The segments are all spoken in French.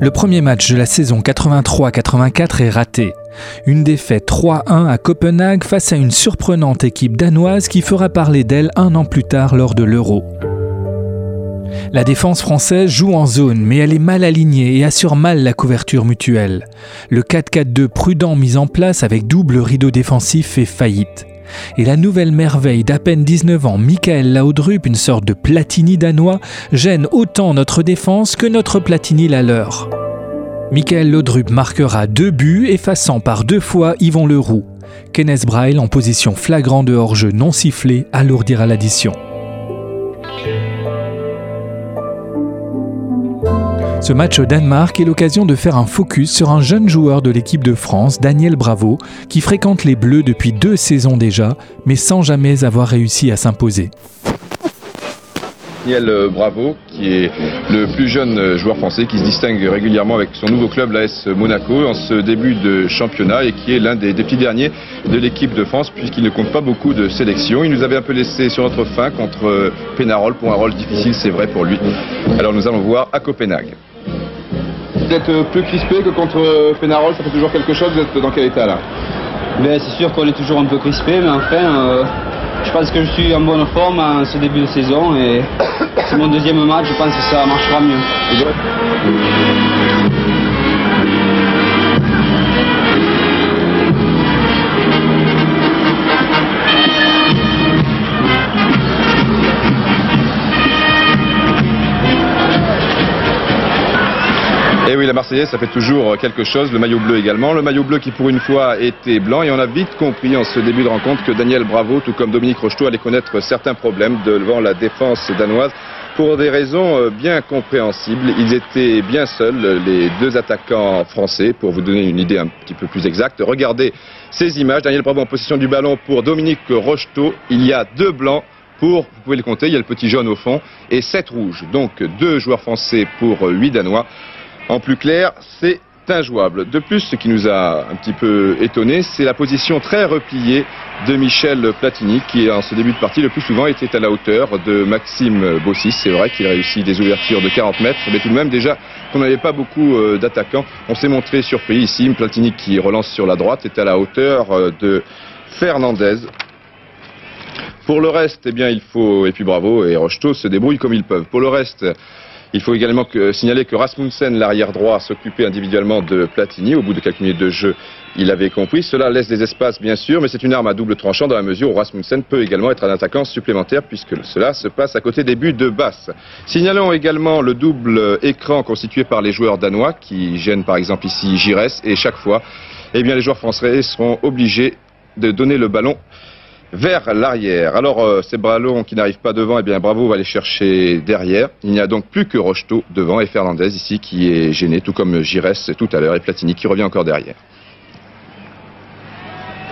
Le premier match de la saison 83-84 est raté. Une défaite 3-1 à Copenhague face à une surprenante équipe danoise qui fera parler d'elle un an plus tard lors de l'Euro. La défense française joue en zone, mais elle est mal alignée et assure mal la couverture mutuelle. Le 4-4-2 prudent mis en place avec double rideau défensif fait faillite. Et la nouvelle merveille d'à peine 19 ans, Michael Laudrup, une sorte de Platini danois, gêne autant notre défense que notre Platini la leur. Michael Laudrup marquera deux buts, effaçant par deux fois Yvon Leroux. Kenneth Braille, en position flagrant de hors-jeu non sifflé, alourdira l'addition. Ce match au Danemark est l'occasion de faire un focus sur un jeune joueur de l'équipe de France, Daniel Bravo, qui fréquente les Bleus depuis deux saisons déjà, mais sans jamais avoir réussi à s'imposer. Daniel Bravo, qui est le plus jeune joueur français qui se distingue régulièrement avec son nouveau club, l'AS Monaco, en ce début de championnat et qui est l'un des, petits derniers de l'équipe de France puisqu'il ne compte pas beaucoup de sélections. Il nous avait un peu laissé sur notre fin contre Pénarol pour un rôle difficile, c'est vrai pour lui. Alors nous allons voir à Copenhague. Vous êtes plus crispé que contre Pénarol, ça fait toujours quelque chose, vous êtes dans quel état là? Ben, C'est sûr qu'on est toujours un peu crispé, mais enfin... Je pense que je suis en bonne forme en ce début de saison et c'est mon deuxième match, je pense que ça marchera mieux. La Marseillaise, ça fait toujours quelque chose. Le maillot bleu également. Le maillot bleu qui, pour une fois, était blanc. Et on a vite compris en ce début de rencontre que Daniel Bravo, tout comme Dominique Rocheteau, allait connaître certains problèmes devant la défense danoise. Pour des raisons euh, bien compréhensibles, ils étaient bien seuls, les deux attaquants français, pour vous donner une idée un petit peu plus exacte. Regardez ces images. Daniel Bravo en possession du ballon pour Dominique Rocheteau. Il y a deux blancs pour, vous pouvez le compter, il y a le petit jaune au fond, et sept rouges. Donc deux joueurs français pour huit Danois. En plus clair, c'est injouable. De plus, ce qui nous a un petit peu étonné, c'est la position très repliée de Michel Platini, qui en ce début de partie, le plus souvent, était à la hauteur de Maxime Bossis. C'est vrai qu'il a réussi des ouvertures de 40 mètres, mais tout de même, déjà, qu'on n'avait pas beaucoup euh, d'attaquants. On s'est montré surpris ici. Platini qui relance sur la droite est à la hauteur euh, de Fernandez. Pour le reste, eh bien, il faut, et puis bravo, et Rocheteau se débrouille comme ils peuvent. Pour le reste, il faut également signaler que Rasmussen, l'arrière droit, s'occupait individuellement de Platini. Au bout de quelques minutes de jeu, il avait compris. Cela laisse des espaces, bien sûr, mais c'est une arme à double tranchant dans la mesure où Rasmussen peut également être un attaquant supplémentaire puisque cela se passe à côté des buts de basse. Signalons également le double écran constitué par les joueurs danois qui gênent par exemple ici Gires et chaque fois, eh bien, les joueurs français seront obligés de donner le ballon vers l'arrière. Alors, euh, ces ballons qui n'arrivent pas devant, eh bien, Bravo va les chercher derrière. Il n'y a donc plus que Rocheteau devant et Fernandez ici qui est gêné, tout comme Giresse tout à l'heure et Platini qui revient encore derrière.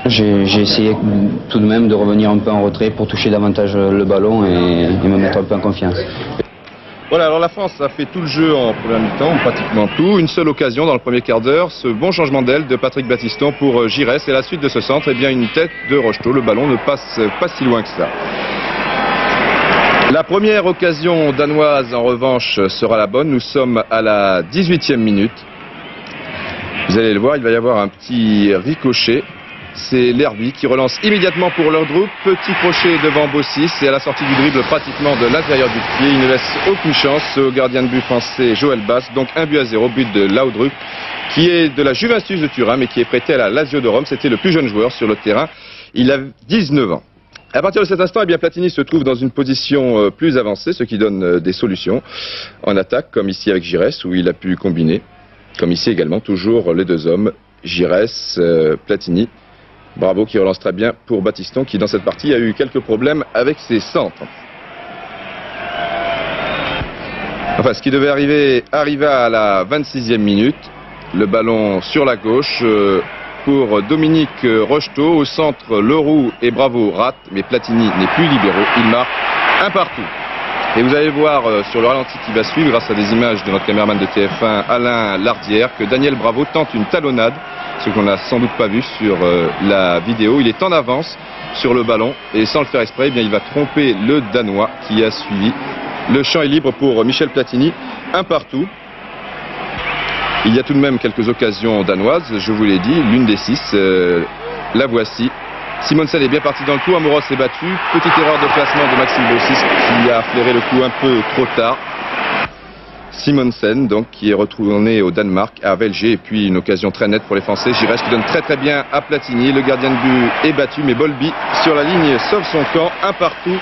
J'ai essayé tout de même de revenir un peu en retrait pour toucher davantage le ballon et me mettre un peu en confiance. Voilà, alors la France a fait tout le jeu en première mi-temps, pratiquement tout. Une seule occasion dans le premier quart d'heure, ce bon changement d'aile de Patrick Battiston pour euh, Giresse. Et la suite de ce centre, eh bien une tête de Rocheteau. Le ballon ne passe pas si loin que ça. La première occasion danoise, en revanche, sera la bonne. Nous sommes à la 18e minute. Vous allez le voir, il va y avoir un petit ricochet c'est l'Herbie qui relance immédiatement pour Laudrup. Petit crochet devant Bossis et à la sortie du dribble pratiquement de l'intérieur du pied. Il ne laisse aucune chance au gardien de but français Joël Bass. Donc un but à zéro, but de Laudrup qui est de la Juventus de Turin mais qui est prêté à la Lazio de Rome. C'était le plus jeune joueur sur le terrain. Il a 19 ans. À partir de cet instant, eh bien, Platini se trouve dans une position euh, plus avancée, ce qui donne euh, des solutions en attaque, comme ici avec Giresse, où il a pu combiner, comme ici également, toujours les deux hommes, Giresse, euh, Platini. Bravo qui relance très bien pour Baptiston qui dans cette partie a eu quelques problèmes avec ses centres. Enfin, ce qui devait arriver arriva à la 26e minute. Le ballon sur la gauche euh, pour Dominique Rocheteau. Au centre, Leroux et Bravo rate, mais Platini n'est plus libéraux. Il marque un partout. Et vous allez voir euh, sur le ralenti qui va suivre, grâce à des images de notre caméraman de TF1, Alain Lardière, que Daniel Bravo tente une talonnade ce qu'on n'a sans doute pas vu sur euh, la vidéo. Il est en avance sur le ballon et sans le faire exprès, eh bien, il va tromper le Danois qui a suivi Le champ est libre pour Michel Platini, un partout. Il y a tout de même quelques occasions danoises, je vous l'ai dit, l'une des six, euh, la voici. Simonsen est bien parti dans le coup, Amoros est battu. Petite erreur de placement de Maxime Bossis qui a flairé le coup un peu trop tard. Simonsen, donc, qui est retourné au Danemark, à Velger, et puis une occasion très nette pour les Français. Giresse qui donne très très bien à Platini. Le gardien de but est battu, mais Bolby sur la ligne sauve son camp, un partout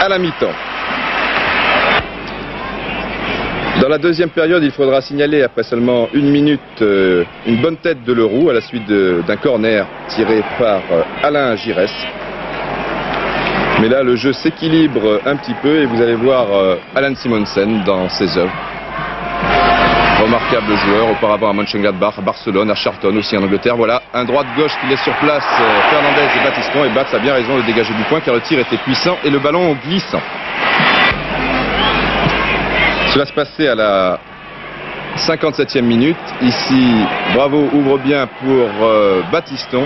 à la mi-temps. Dans la deuxième période, il faudra signaler, après seulement une minute, euh, une bonne tête de Leroux à la suite d'un corner tiré par euh, Alain Giresse. Mais là, le jeu s'équilibre un petit peu et vous allez voir euh, Alan Simonsen dans ses œuvres. Remarquable joueur, auparavant à Mönchengladbach, à Barcelone, à Charlton aussi en Angleterre. Voilà, un droit-gauche qui laisse sur place Fernandez et Batiston. Et Bats a bien raison de dégager du point car le tir était puissant et le ballon glissant. Cela se passait à la 57e minute. Ici, Bravo ouvre bien pour euh, Batiston.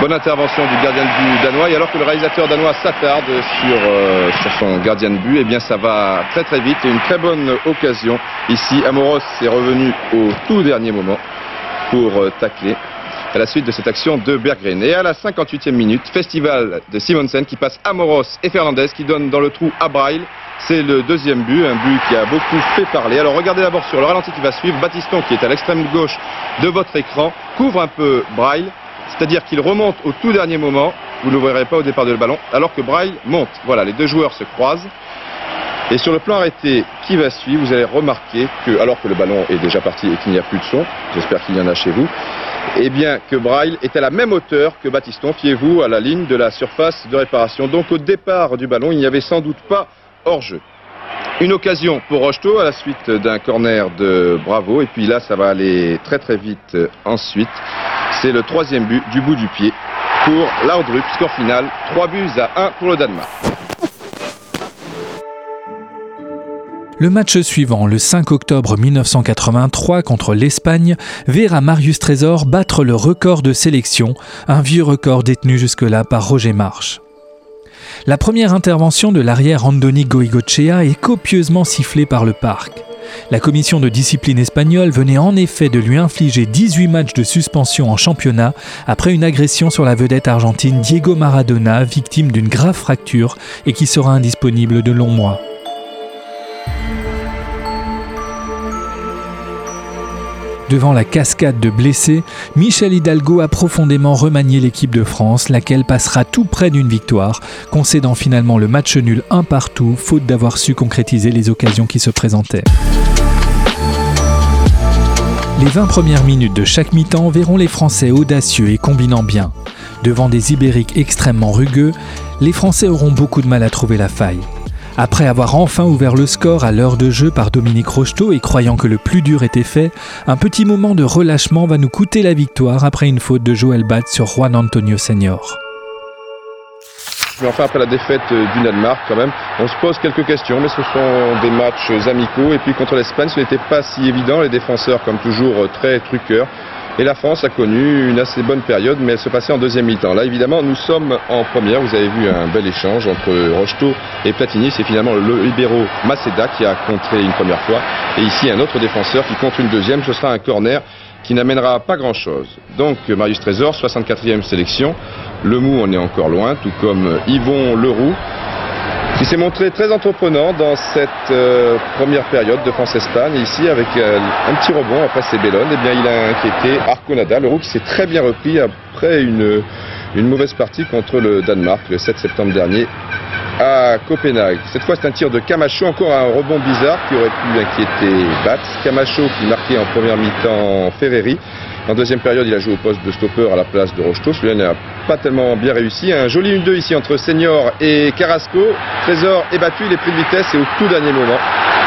Bonne intervention du gardien de but danois. Et alors que le réalisateur danois s'attarde sur, euh, son gardien de but, eh bien ça va très très vite. Une très bonne occasion. Ici, Amoros est revenu au tout dernier moment pour euh, tacler à la suite de cette action de Berggren. Et à la 58e minute, festival de Simonsen qui passe Amoros et Fernandez qui donne dans le trou à Braille. C'est le deuxième but, un but qui a beaucoup fait parler. Alors regardez d'abord sur le ralenti qui va suivre. Batiston, qui est à l'extrême gauche de votre écran, couvre un peu Braille. C'est-à-dire qu'il remonte au tout dernier moment. Vous ne le verrez pas au départ de le ballon. Alors que Braille monte. Voilà, les deux joueurs se croisent. Et sur le plan arrêté qui va suivre, vous allez remarquer que, alors que le ballon est déjà parti et qu'il n'y a plus de son, j'espère qu'il y en a chez vous, eh bien que Braille est à la même hauteur que Batiston, fiez-vous à la ligne de la surface de réparation. Donc au départ du ballon, il n'y avait sans doute pas hors-jeu. Une occasion pour Rocheteau à la suite d'un corner de Bravo. Et puis là, ça va aller très très vite ensuite. C'est le troisième but du bout du pied pour Laudrup. Score final, 3 buts à 1 pour le Danemark. Le match suivant, le 5 octobre 1983 contre l'Espagne, verra Marius Trésor battre le record de sélection, un vieux record détenu jusque-là par Roger March. La première intervention de l'arrière Andoni Goigochea est copieusement sifflée par le parc. La commission de discipline espagnole venait en effet de lui infliger 18 matchs de suspension en championnat après une agression sur la vedette argentine Diego Maradona, victime d'une grave fracture et qui sera indisponible de longs mois. Devant la cascade de blessés, Michel Hidalgo a profondément remanié l'équipe de France, laquelle passera tout près d'une victoire, concédant finalement le match nul un partout, faute d'avoir su concrétiser les occasions qui se présentaient. Les 20 premières minutes de chaque mi-temps verront les Français audacieux et combinant bien. Devant des Ibériques extrêmement rugueux, les Français auront beaucoup de mal à trouver la faille. Après avoir enfin ouvert le score à l'heure de jeu par Dominique Rocheteau et croyant que le plus dur était fait, un petit moment de relâchement va nous coûter la victoire après une faute de Joël Bat sur Juan Antonio Senior. Mais enfin, après la défaite du Danemark, quand même, on se pose quelques questions, mais ce sont des matchs amicaux. Et puis contre l'Espagne, ce n'était pas si évident. Les défenseurs, comme toujours, très truqueurs. Et la France a connu une assez bonne période, mais elle se passait en deuxième mi-temps. Là, évidemment, nous sommes en première. Vous avez vu un bel échange entre Rocheteau et Platini. C'est finalement le libéro Maceda qui a contré une première fois. Et ici, un autre défenseur qui contre une deuxième. Ce sera un corner qui n'amènera pas grand-chose. Donc, Marius Trésor, 64e sélection. Le Mou, on est encore loin, tout comme Yvon Leroux. Il s'est montré très entreprenant dans cette euh, première période de France-Espagne. Ici, avec euh, un petit rebond après ses bellonnes, eh bien, il a inquiété Arconada, le roux qui s'est très bien repris après une, une mauvaise partie contre le Danemark le 7 septembre dernier à Copenhague. Cette fois, c'est un tir de Camacho, encore un rebond bizarre qui aurait pu inquiéter Bats. Camacho qui marquait en première mi-temps Ferreri. En deuxième période, il a joué au poste de stopper à la place de Rocheteau. Celui-là n'a pas tellement bien réussi. Un joli 1-2 ici entre Senior et Carrasco. Trésor est battu, il est pris de vitesse et au tout dernier moment,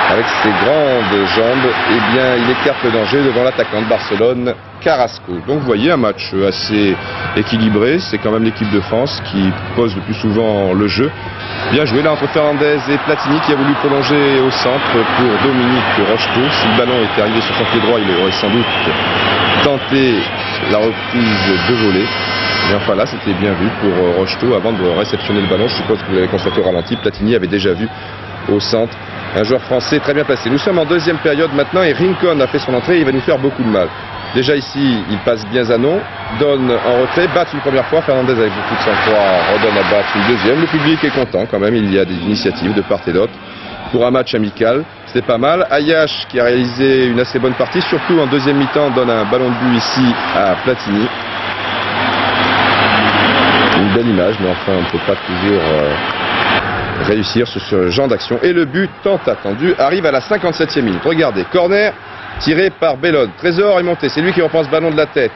avec ses grandes jambes, eh bien, il écarte le danger devant l'attaquant de Barcelone, Carrasco. Donc vous voyez un match assez équilibré. C'est quand même l'équipe de France qui pose le plus souvent le jeu. Bien joué là entre Fernandez et Platini qui a voulu prolonger au centre pour Dominique Rocheteau. Si le ballon était arrivé sur son pied droit, il aurait sans doute tenté la reprise de volée. Mais enfin là, c'était bien vu pour Rocheteau avant de réceptionner le ballon. Je suppose que vous l'avez constaté au ralenti. Platini avait déjà vu au centre. Un joueur français très bien placé. Nous sommes en deuxième période maintenant et Rincon a fait son entrée. Il va nous faire beaucoup de mal. Déjà ici, il passe bien Zanon, donne en retrait, bat une première fois. Fernandez avec beaucoup de sang-froid redonne à battre une deuxième. Le public est content quand même. Il y a des initiatives de part et d'autre pour un match amical. C'est pas mal. Ayash qui a réalisé une assez bonne partie, surtout en deuxième mi-temps, donne un ballon de but ici à Platini. Une belle image, mais enfin on ne peut pas toujours euh, réussir sur ce genre d'action. Et le but tant attendu arrive à la 57e minute. Regardez, corner tiré par Bellone. Trésor est monté, c'est lui qui reprend ce ballon de la tête.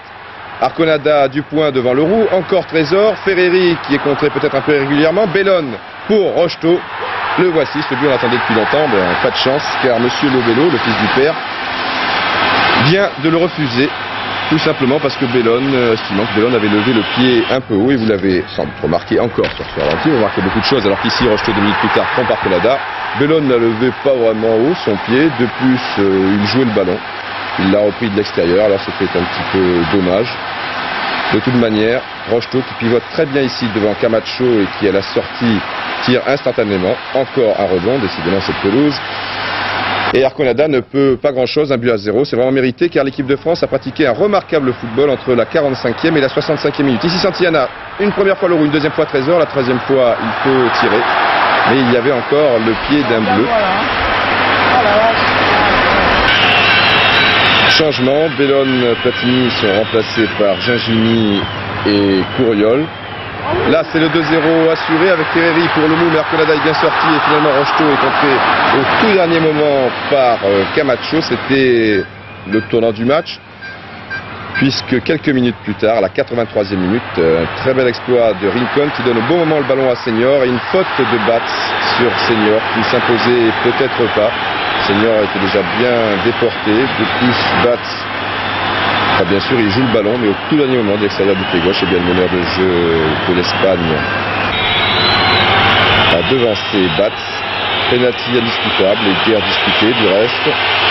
Arconada du point devant le roux, encore Trésor, Ferreri qui est contré peut-être un peu irrégulièrement, Bellone pour Rocheteau. Le voici, ce but on l'attendait depuis longtemps, mais pas de chance car Monsieur Lobello, le fils du père, vient de le refuser tout simplement parce que Bellone, euh, estimant que Bellone avait levé le pied un peu haut, et vous l'avez sans remarqué encore sur ce ralenti, vous remarquez beaucoup de choses, alors qu'ici, deux minutes plus tard prend par Colada. Bellone n'a levé pas vraiment haut son pied, de plus, euh, il jouait le ballon. Il l'a repris de l'extérieur, alors c'était un petit peu dommage. De toute manière, Rocheteau qui pivote très bien ici devant Camacho et qui à la sortie tire instantanément. Encore un rebond, décidément cette pelouse. Et Arconada ne peut pas grand-chose, un but à zéro. C'est vraiment mérité car l'équipe de France a pratiqué un remarquable football entre la 45e et la 65e minute. Ici Santillana, une première fois l'euro, une deuxième fois Trésor, la troisième fois il peut tirer. Mais il y avait encore le pied d'un bleu. Changement, Bellone, Platini sont remplacés par Gingini et Couriol. Là, c'est le 2-0 assuré avec Ferreri pour le mou, est bien sorti et finalement Rocheteau est entré au tout dernier moment par euh, Camacho. C'était le tournant du match, puisque quelques minutes plus tard, à la 83e minute, euh, un très bel exploit de Rincon qui donne au bon moment le ballon à Senior et une faute de Batz sur Senior qui s'imposait peut-être pas. Senior était déjà bien déporté. De plus, Batz bien sûr, il joue le ballon, mais au tout dernier moment, de l'extérieur du pied gauche, et bien le meneur de jeu de l'Espagne a devancé Batz. Penalty indiscutable et guerre disputée du reste.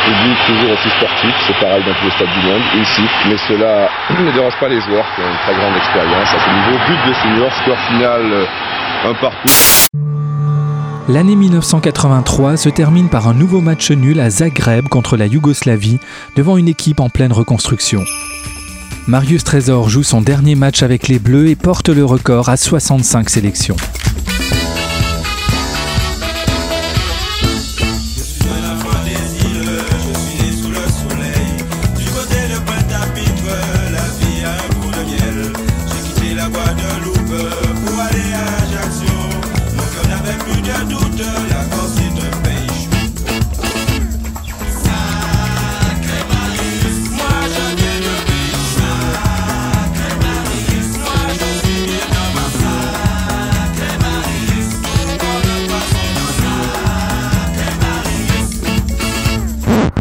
Public toujours aussi sportif, c'est pareil dans tous les stades du monde. Il siffle, mais cela ne dérange pas les joueurs qui ont une très grande expérience à ce niveau. But de senior, score final, un partout. L'année 1983 se termine par un nouveau match nul à Zagreb contre la Yougoslavie devant une équipe en pleine reconstruction. Marius Trésor joue son dernier match avec les Bleus et porte le record à 65 sélections.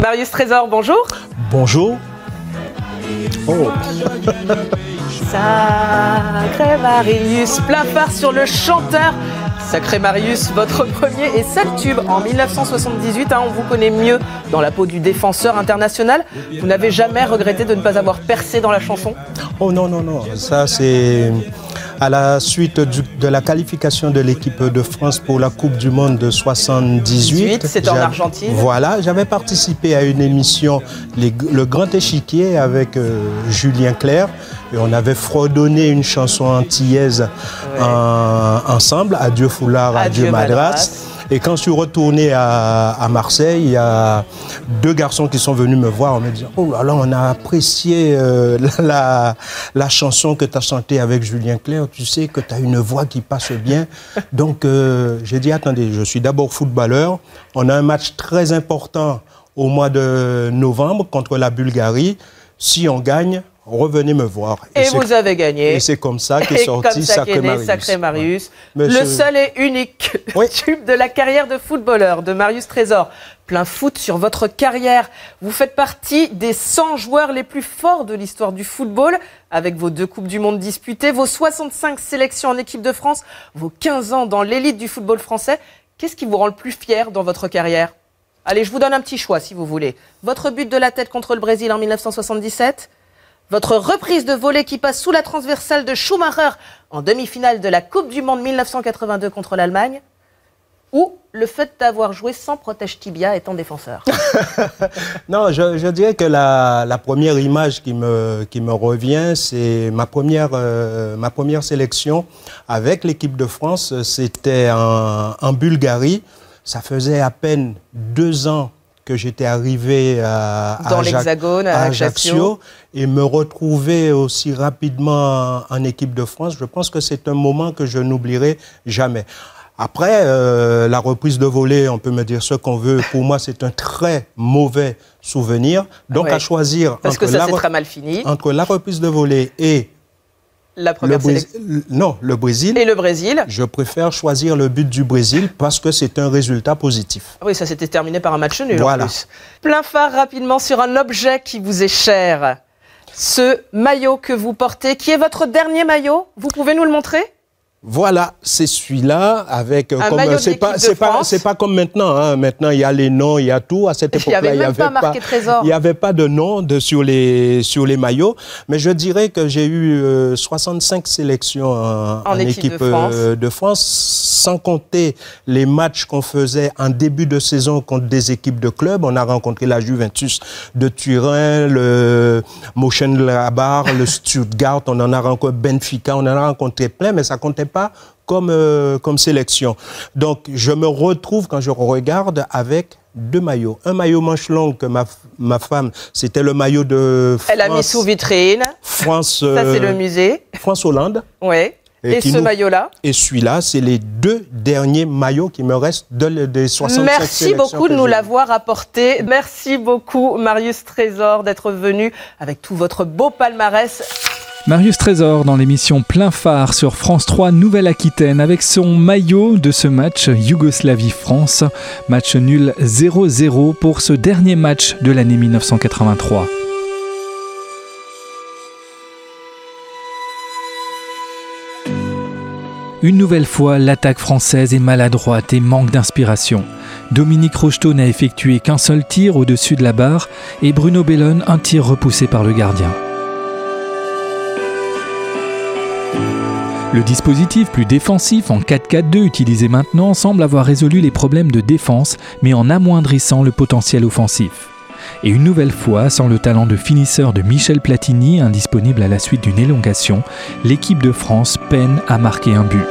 Marius Trésor, bonjour. Bonjour. Oh. Sacré Marius, plein phare sur le chanteur. Sacré Marius, votre premier et seul tube en 1978. Hein, on vous connaît mieux dans la peau du défenseur international. Vous n'avez jamais regretté de ne pas avoir percé dans la chanson? Oh non, non, non. Ça, c'est à la suite de la qualification de l'équipe de France pour la Coupe du Monde de 78. C'est en Argentine. Voilà, j'avais participé à une émission, Le Grand Échiquier, avec euh, Julien Clerc. Et on avait fredonné une chanson antillaise ensemble, Adieu Foulard, Adieu, Madras. Et quand je suis retourné à, Marseille, il y a deux garçons qui sont venus me voir en me disant Oh là là, on a apprécié euh, la, la, chanson que tu as chantée avec Julien Clerc. Tu sais que tu as une voix qui passe bien. Donc euh, j'ai dit Attendez, je suis d'abord footballeur. On a un match très important au mois de novembre contre la Bulgarie. Si on gagne, revenez me voir. Et, vous avez gagné. Et c'est comme ça qu'est sorti Sacré Marius. Sacré Marius. Le seul et unique tube de la carrière de footballeur de Marius Trésor. Plein foot sur votre carrière. Vous faites partie des 100 joueurs les plus forts de l'histoire du football, avec vos deux Coupes du Monde disputées, vos 65 sélections en équipe de France, vos 15 ans dans l'élite du football français. Qu'est-ce qui vous rend le plus fier dans votre carrière? Allez, je vous donne un petit choix si vous voulez. Votre but de la tête contre le Brésil en 1977 votre reprise de volée qui passe sous la transversale de Schumacher en demi-finale de la Coupe du Monde 1982 contre l'Allemagne ou le fait d'avoir joué sans protège tibia étant défenseur Non, je, dirais que la, première image qui me, revient, c'est euh, ma première sélection avec l'équipe de France. C'était en, Bulgarie. Ça faisait à peine deux ans que j'étais arrivé à, Dans l'Hexagone, à, Ajaccio. et me retrouver aussi rapidement en équipe de France, je pense que c'est un moment que je n'oublierai jamais. Après, euh, la reprise de volée, on peut me dire ce qu'on veut. Pour moi, c'est un très mauvais souvenir. Donc, à choisir Parce que ça, c'est très mal fini. entre la reprise de volée et la première le Non, le Brésil. Et le Brésil Je préfère choisir le but du Brésil parce que c'est un résultat positif. Ah oui, ça s'était terminé par un match nul voilà. en plus. Plein phare rapidement sur un objet qui vous est cher. Ce maillot que vous portez, qui est votre dernier maillot, vous pouvez nous le montrer? Voilà, c'est celui-là avec euh, un comme c'est pas c'est pas c'est pas comme maintenant hein. maintenant il y a les noms, il y a tout. À cette époque-là il y avait, pas, il y avait pas de nom de sur les sur les maillots, mais je dirais que j'ai eu 65 euh, sélections en, équipe, euh, de, France. sans compter les matchs qu'on faisait en début de saison contre des équipes de clubs, on a rencontré la Juventus de Turin, le Mönchengladbach, le Stuttgart, on en a rencontré Benfica, on en a rencontré plein mais ça comptait pas comme, euh, comme sélection. Donc, je me retrouve quand je regarde avec deux maillots. Un maillot manche longue que ma, ma femme, c'était le maillot de France. Elle a mis sous vitrine. France. Ça, c'est le musée. France Hollande. Oui. Et, ce maillot-là Et celui-là, c'est les deux derniers maillots qui me restent de, des 65 Merci beaucoup de nous l'avoir apporté. Merci beaucoup, Marius Trésor, d'être venu avec tout votre beau palmarès. Marius Trésor dans l'émission Plein phare sur France 3 Nouvelle-Aquitaine avec son maillot de ce match Yougoslavie-France. Match nul 0-0 pour ce dernier match de l'année 1983. Une nouvelle fois, l'attaque française est maladroite et manque d'inspiration. Dominique Rocheteau n'a effectué qu'un seul tir au-dessus de la barre et Bruno Bellone un tir repoussé par le gardien. Le dispositif plus défensif en 4-4-2 utilisé maintenant semble avoir résolu les problèmes de défense, mais en amoindrissant le potentiel offensif. Et une nouvelle fois, sans le talent de finisseur de Michel Platini, indisponible à la suite d'une élongation, l'équipe de France peine à marquer un but.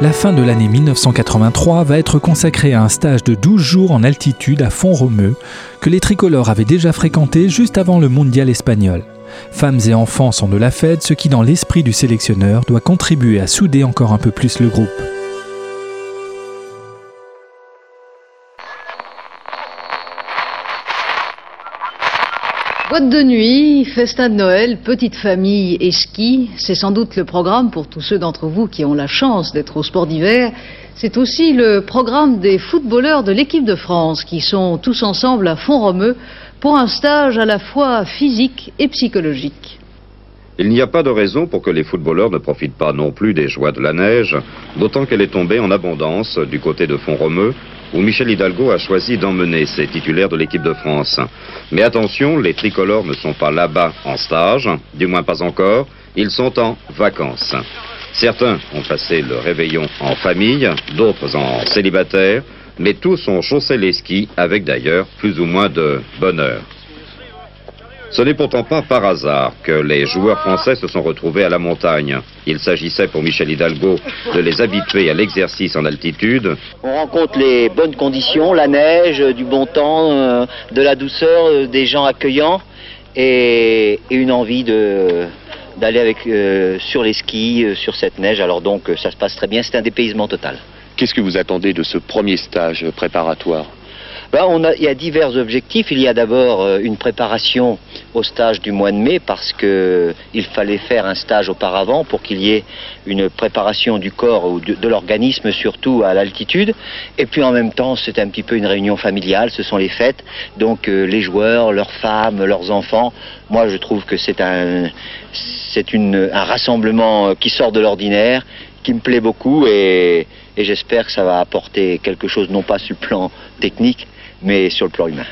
La fin de l'année 1983 va être consacrée à un stage de 12 jours en altitude à Font-Romeu, que les tricolores avaient déjà fréquenté juste avant le mondial espagnol. Femmes et enfants sont de la fête, ce qui dans l'esprit du sélectionneur doit contribuer à souder encore un peu plus le groupe. Boîte de nuit, festin de Noël, petite famille et ski, c'est sans doute le programme pour tous ceux d'entre vous qui ont la chance d'être au sport d'hiver. C'est aussi le programme des footballeurs de l'équipe de France qui sont tous ensemble à Font-Romeu pour un stage à la fois physique et psychologique. Il n'y a pas de raison pour que les footballeurs ne profitent pas non plus des joies de la neige, d'autant qu'elle est tombée en abondance du côté de Font-Romeu, où Michel Hidalgo a choisi d'emmener ses titulaires de l'équipe de France. Mais attention, les tricolores ne sont pas là-bas en stage, du moins pas encore, ils sont en vacances. Certains ont passé le réveillon en famille, d'autres en célibataire, mais tous ont chaussé les skis avec d'ailleurs plus ou moins de bonheur. Ce n'est pourtant pas par hasard que les joueurs français se sont retrouvés à la montagne. Il s'agissait pour Michel Hidalgo de les habituer à l'exercice en altitude. On rencontre les bonnes conditions, la neige, du bon temps, euh, de la douceur, euh, des gens accueillants et, une envie d'aller euh, sur les skis, sur cette neige. Alors donc ça se passe très bien, c'est un dépaysement total. Qu'est-ce que vous attendez de ce premier stage préparatoire ben, il y a divers objectifs. Il y a d'abord euh, une préparation au stage du mois de mai parce qu'il fallait faire un stage auparavant pour qu'il y ait une préparation du corps ou de, l'organisme surtout à l'altitude. Et puis en même temps, c'est un petit peu une réunion familiale. Ce sont les fêtes. Donc euh, les joueurs, leurs femmes, leurs enfants. Moi, je trouve que c'est un, un rassemblement euh, qui sort de l'ordinaire, qui me plaît beaucoup et, et j'espère que ça va apporter quelque chose, non pas sur le plan technique, mais sur le plan humain.